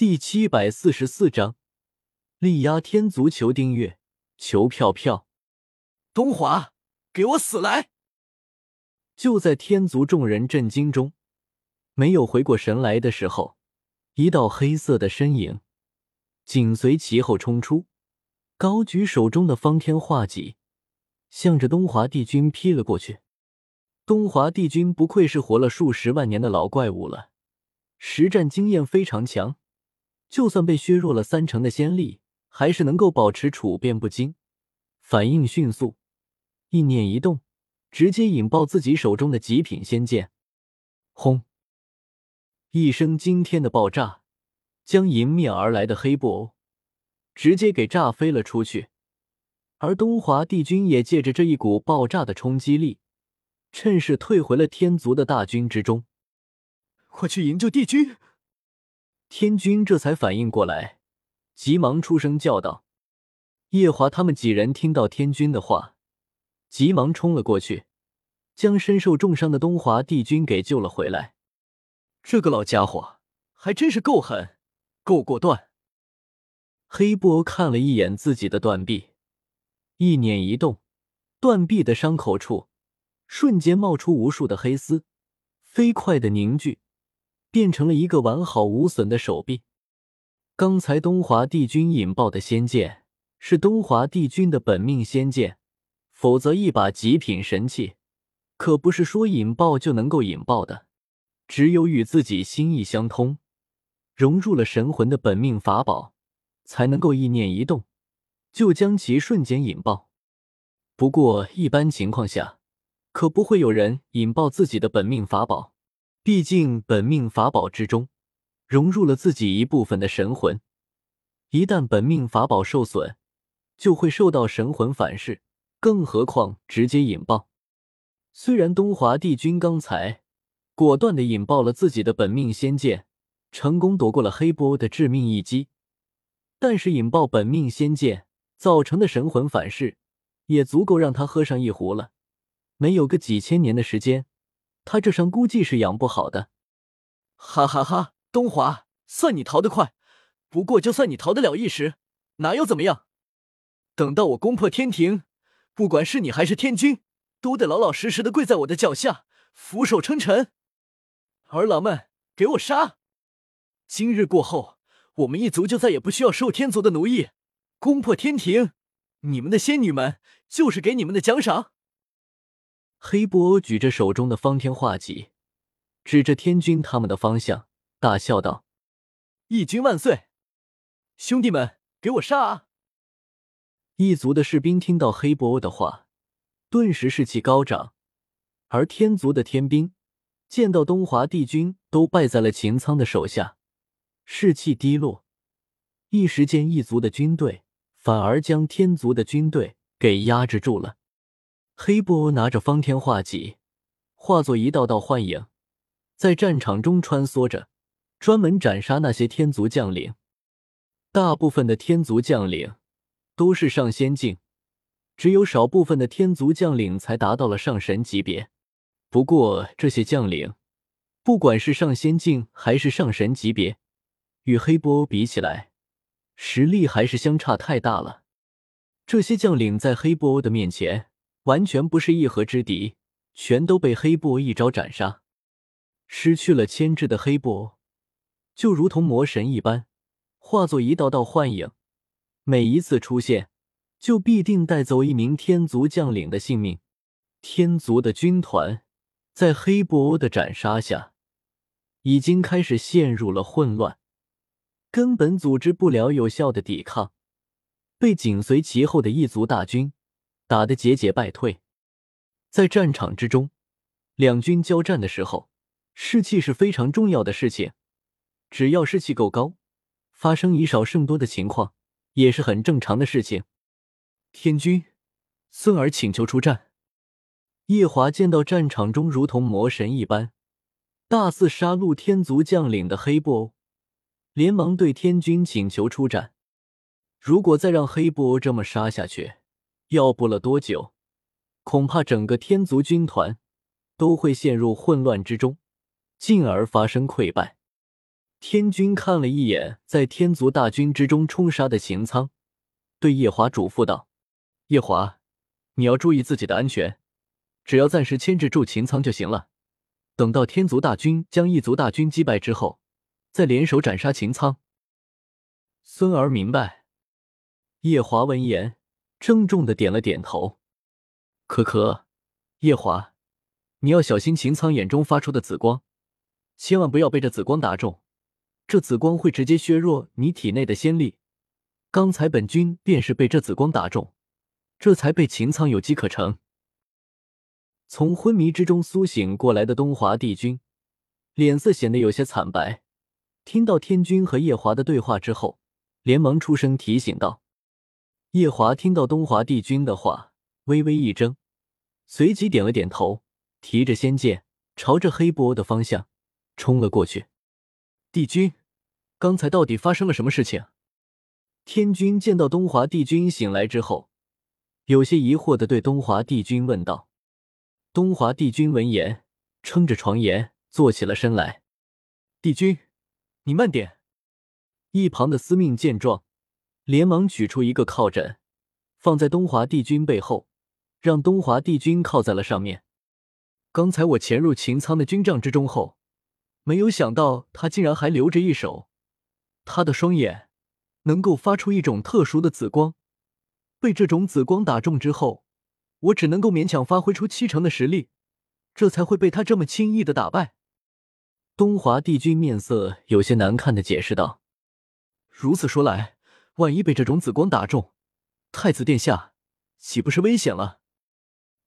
第七百四十四章，力压天族，求订阅，求票票。东华，给我死来！就在天族众人震惊中，没有回过神来的时候，一道黑色的身影紧随其后冲出，高举手中的方天画戟，向着东华帝君劈了过去。东华帝君不愧是活了数十万年的老怪物了，实战经验非常强。就算被削弱了三成的仙力，还是能够保持处变不惊，反应迅速，意念一动，直接引爆自己手中的极品仙剑。轰！一声惊天的爆炸，将迎面而来的黑布偶直接给炸飞了出去。而东华帝君也借着这一股爆炸的冲击力，趁势退回了天族的大军之中。快去营救帝君！天君这才反应过来，急忙出声叫道：“夜华他们几人听到天君的话，急忙冲了过去，将身受重伤的东华帝君给救了回来。这个老家伙还真是够狠，够果断。”黑布欧看了一眼自己的断臂，意念一动，断臂的伤口处瞬间冒出无数的黑丝，飞快的凝聚。变成了一个完好无损的手臂。刚才东华帝君引爆的仙剑是东华帝君的本命仙剑，否则一把极品神器可不是说引爆就能够引爆的。只有与自己心意相通、融入了神魂的本命法宝，才能够意念一动就将其瞬间引爆。不过一般情况下，可不会有人引爆自己的本命法宝。毕竟，本命法宝之中融入了自己一部分的神魂，一旦本命法宝受损，就会受到神魂反噬，更何况直接引爆。虽然东华帝君刚才果断的引爆了自己的本命仙剑，成功躲过了黑波的致命一击，但是引爆本命仙剑造成的神魂反噬，也足够让他喝上一壶了。没有个几千年的时间。他这伤估计是养不好的，哈哈哈！东华，算你逃得快。不过，就算你逃得了一时，哪又怎么样？等到我攻破天庭，不管是你还是天君，都得老老实实的跪在我的脚下，俯首称臣。儿郎们，给我杀！今日过后，我们一族就再也不需要受天族的奴役。攻破天庭，你们的仙女们就是给你们的奖赏。黑布欧举着手中的方天画戟，指着天君他们的方向，大笑道：“义军万岁！兄弟们，给我杀啊！”一族的士兵听到黑布欧的话，顿时士气高涨；而天族的天兵见到东华帝君都败在了秦苍的手下，士气低落。一时间，一族的军队反而将天族的军队给压制住了。黑布欧拿着方天画戟，化作一道道幻影，在战场中穿梭着，专门斩杀那些天族将领。大部分的天族将领都是上仙境，只有少部分的天族将领才达到了上神级别。不过这些将领，不管是上仙境还是上神级别，与黑布欧比起来，实力还是相差太大了。这些将领在黑布欧的面前。完全不是一合之敌，全都被黑布一招斩杀。失去了牵制的黑布就如同魔神一般，化作一道道幻影，每一次出现，就必定带走一名天族将领的性命。天族的军团在黑布欧的斩杀下，已经开始陷入了混乱，根本组织不了有效的抵抗，被紧随其后的一族大军。打得节节败退，在战场之中，两军交战的时候，士气是非常重要的事情。只要士气够高，发生以少胜多的情况也是很正常的事情。天君，孙儿请求出战。夜华见到战场中如同魔神一般，大肆杀戮天族将领的黑布欧，连忙对天君请求出战。如果再让黑布欧这么杀下去，要不了多久，恐怕整个天族军团都会陷入混乱之中，进而发生溃败。天君看了一眼在天族大军之中冲杀的秦苍，对夜华嘱咐道：“夜华，你要注意自己的安全，只要暂时牵制住秦苍就行了。等到天族大军将异族大军击败之后，再联手斩杀秦苍。”孙儿明白。夜华闻言，郑重的点了点头。可可，夜华，你要小心秦苍眼中发出的紫光，千万不要被这紫光打中。这紫光会直接削弱你体内的仙力。刚才本君便是被这紫光打中，这才被秦苍有机可乘。从昏迷之中苏醒过来的东华帝君，脸色显得有些惨白。听到天君和夜华的对话之后，连忙出声提醒道：“夜华，听到东华帝君的话，微微一怔，随即点了点头，提着仙剑朝着黑波的方向冲了过去。帝君。”刚才到底发生了什么事情？天君见到东华帝君醒来之后，有些疑惑的对东华帝君问道。东华帝君闻言，撑着床沿坐起了身来。帝君，你慢点。一旁的司命见状，连忙取出一个靠枕，放在东华帝君背后，让东华帝君靠在了上面。刚才我潜入秦苍的军帐之中后，没有想到他竟然还留着一手。他的双眼能够发出一种特殊的紫光，被这种紫光打中之后，我只能够勉强发挥出七成的实力，这才会被他这么轻易的打败。东华帝君面色有些难看的解释道：“如此说来，万一被这种紫光打中，太子殿下岂不是危险了？”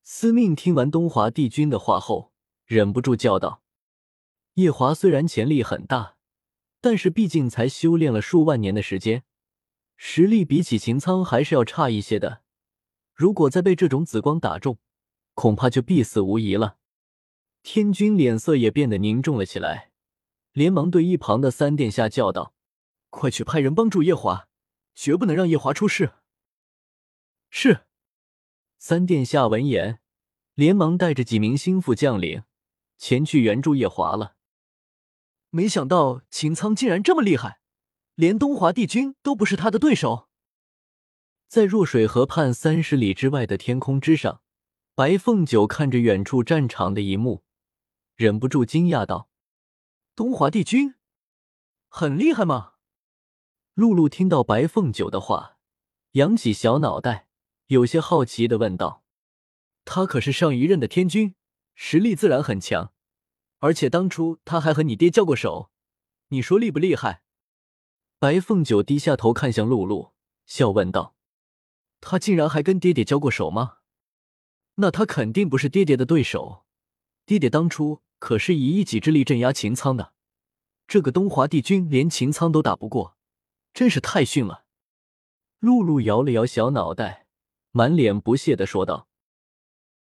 司命听完东华帝君的话后，忍不住叫道：“夜华虽然潜力很大。”但是毕竟才修炼了数万年的时间，实力比起秦苍还是要差一些的。如果再被这种紫光打中，恐怕就必死无疑了。天君脸色也变得凝重了起来，连忙对一旁的三殿下叫道：“快去派人帮助夜华，绝不能让夜华出事。”是。三殿下闻言，连忙带着几名心腹将领前去援助夜华了。没想到秦苍竟然这么厉害，连东华帝君都不是他的对手。在若水河畔三十里之外的天空之上，白凤九看着远处战场的一幕，忍不住惊讶道：“东华帝君很厉害吗？”露露听到白凤九的话，扬起小脑袋，有些好奇的问道：“他可是上一任的天君，实力自然很强。”而且当初他还和你爹交过手，你说厉不厉害？白凤九低下头看向露露，笑问道：“他竟然还跟爹爹交过手吗？那他肯定不是爹爹的对手。爹爹当初可是以一己之力镇压秦苍的，这个东华帝君连秦苍都打不过，真是太逊了。”露露摇了摇小脑袋，满脸不屑的说道。